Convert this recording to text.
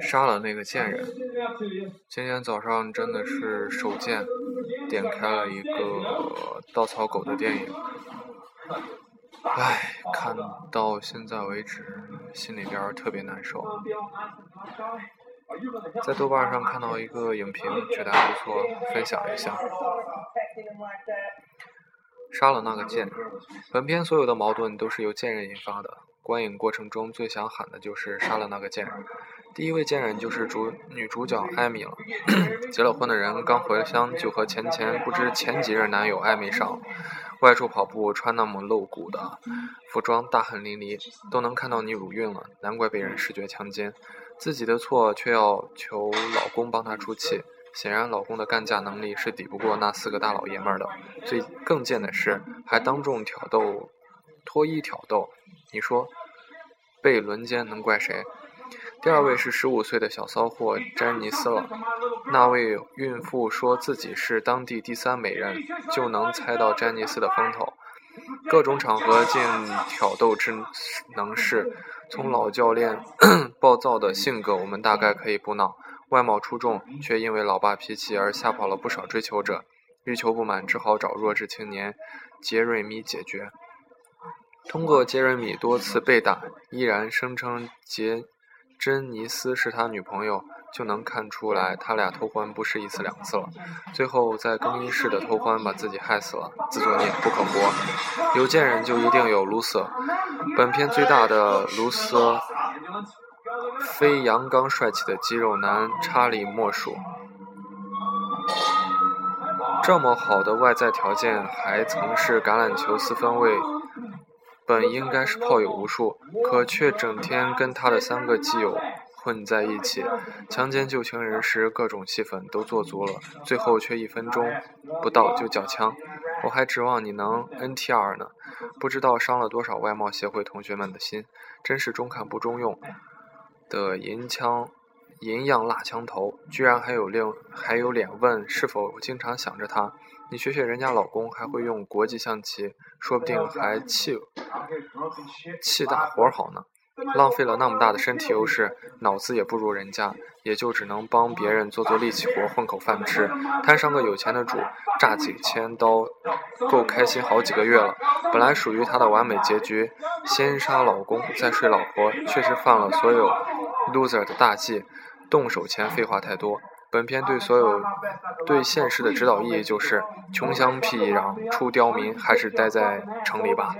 杀了那个贱人。今天早上真的是手贱，点开了一个稻草狗的电影。唉，看到现在为止，心里边特别难受。在豆瓣上看到一个影评，觉得还不错，分享一下。杀了那个贱人。本片所有的矛盾都是由贱人引发的。观影过程中最想喊的就是杀了那个贱人。第一位贱人就是主女主角艾米了。结了婚的人刚回了乡就和前前不知前几任男友暧昧上，外出跑步穿那么露骨的服装，大汗淋漓，都能看到你乳晕了，难怪被人视觉强奸。自己的错却要求老公帮她出气。显然，老公的干架能力是抵不过那四个大老爷们儿的。最更贱的是，还当众挑逗、脱衣挑逗。你说，被轮奸能怪谁？第二位是十五岁的小骚货詹妮斯了。那位孕妇说自己是当地第三美人，就能猜到詹妮斯的风头。各种场合尽挑逗之能事。从老教练 暴躁的性格，我们大概可以不恼。外貌出众，却因为老爸脾气而吓跑了不少追求者，欲求不满，只好找弱智青年杰瑞米解决。通过杰瑞米多次被打，依然声称杰珍妮斯是他女朋友，就能看出来他俩偷欢不是一次两次了。最后在更衣室的偷欢把自己害死了，自作孽不可活。有贱人就一定有卢瑟，本片最大的卢瑟。非阳刚帅气的肌肉男查理莫属。这么好的外在条件，还曾是橄榄球四分卫，本应该是炮友无数，可却整天跟他的三个基友混在一起，强奸旧情人时各种戏份都做足了，最后却一分钟不到就缴枪。我还指望你能 NTR 呢，不知道伤了多少外貌协会同学们的心，真是中看不中用。的银枪，银样蜡枪头，居然还有另还有脸问是否经常想着他？你学学人家老公，还会用国际象棋，说不定还气气大活好呢。浪费了那么大的身体优势，脑子也不如人家，也就只能帮别人做做力气活，混口饭吃。摊上个有钱的主，炸几千刀，够开心好几个月了。本来属于他的完美结局，先杀老公，再睡老婆，却是犯了所有 loser 的大忌。动手前废话太多。本片对所有对现实的指导意义就是：穷乡僻壤出刁民，还是待在城里吧。